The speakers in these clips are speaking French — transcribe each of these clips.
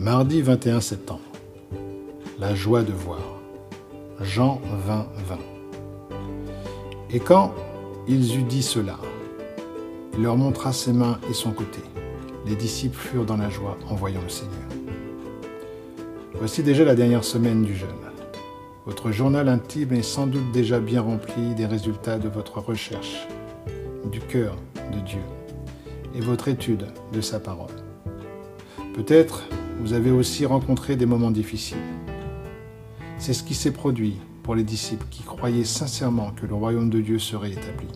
Mardi 21 septembre. La joie de voir. Jean 20, 20. Et quand ils eut dit cela, il leur montra ses mains et son côté. Les disciples furent dans la joie en voyant le Seigneur. Voici déjà la dernière semaine du jeûne. Votre journal intime est sans doute déjà bien rempli des résultats de votre recherche du cœur de Dieu et votre étude de sa parole. Peut-être vous avez aussi rencontré des moments difficiles. C'est ce qui s'est produit pour les disciples qui croyaient sincèrement que le royaume de Dieu serait établi.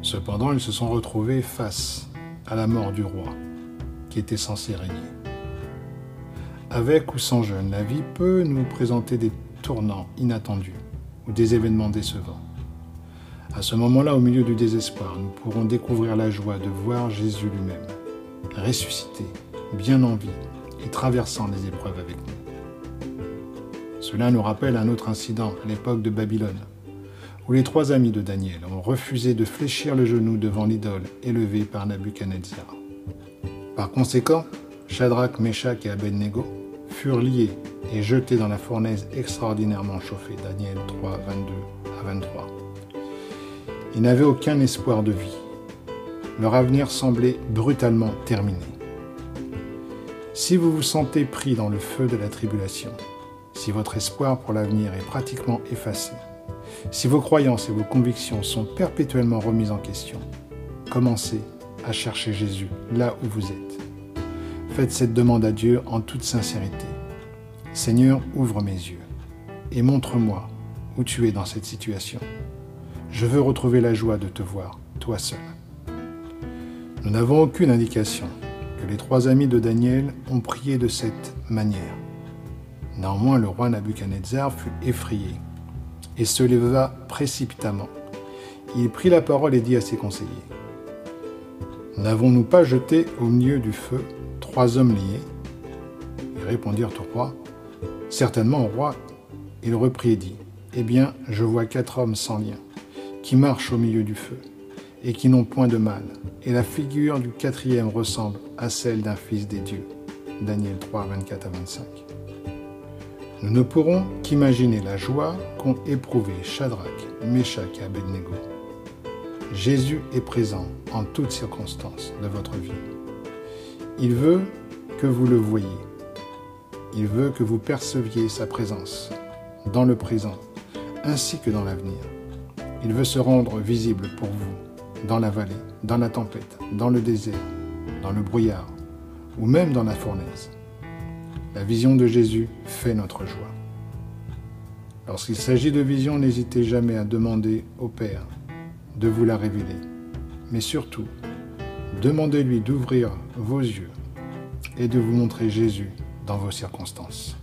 Cependant, ils se sont retrouvés face à la mort du roi qui était censé régner. Avec ou sans jeûne, la vie peut nous présenter des tournants inattendus ou des événements décevants. À ce moment-là, au milieu du désespoir, nous pourrons découvrir la joie de voir Jésus lui-même, ressuscité, bien en vie traversant les épreuves avec nous. Cela nous rappelle un autre incident à l'époque de Babylone, où les trois amis de Daniel ont refusé de fléchir le genou devant l'idole élevée par Nabuchodonosor. Par conséquent, Shadrach, Meshach et Abednego furent liés et jetés dans la fournaise extraordinairement chauffée. Daniel 3, 22 à 23. Ils n'avaient aucun espoir de vie. Leur avenir semblait brutalement terminé. Si vous vous sentez pris dans le feu de la tribulation, si votre espoir pour l'avenir est pratiquement effacé, si vos croyances et vos convictions sont perpétuellement remises en question, commencez à chercher Jésus là où vous êtes. Faites cette demande à Dieu en toute sincérité. Seigneur, ouvre mes yeux et montre-moi où tu es dans cette situation. Je veux retrouver la joie de te voir, toi seul. Nous n'avons aucune indication que les trois amis de Daniel ont prié de cette manière. Néanmoins, le roi Nabuchodonosor fut effrayé et se leva précipitamment. Il prit la parole et dit à ses conseillers N'avons-nous pas jeté au milieu du feu trois hommes liés? Ils répondirent au roi Certainement, au roi. Il reprit et dit Eh bien, je vois quatre hommes sans lien qui marchent au milieu du feu, et qui n'ont point de mal, et la figure du quatrième ressemble à celle d'un fils des dieux. Daniel 3, 24 à 25. Nous ne pourrons qu'imaginer la joie qu'ont éprouvé Shadrach, Meshach et Abednego. Jésus est présent en toutes circonstances de votre vie. Il veut que vous le voyiez. Il veut que vous perceviez sa présence dans le présent ainsi que dans l'avenir. Il veut se rendre visible pour vous, dans la vallée, dans la tempête, dans le désert, dans le brouillard, ou même dans la fournaise. La vision de Jésus fait notre joie. Lorsqu'il s'agit de vision, n'hésitez jamais à demander au Père de vous la révéler. Mais surtout, demandez-lui d'ouvrir vos yeux et de vous montrer Jésus dans vos circonstances.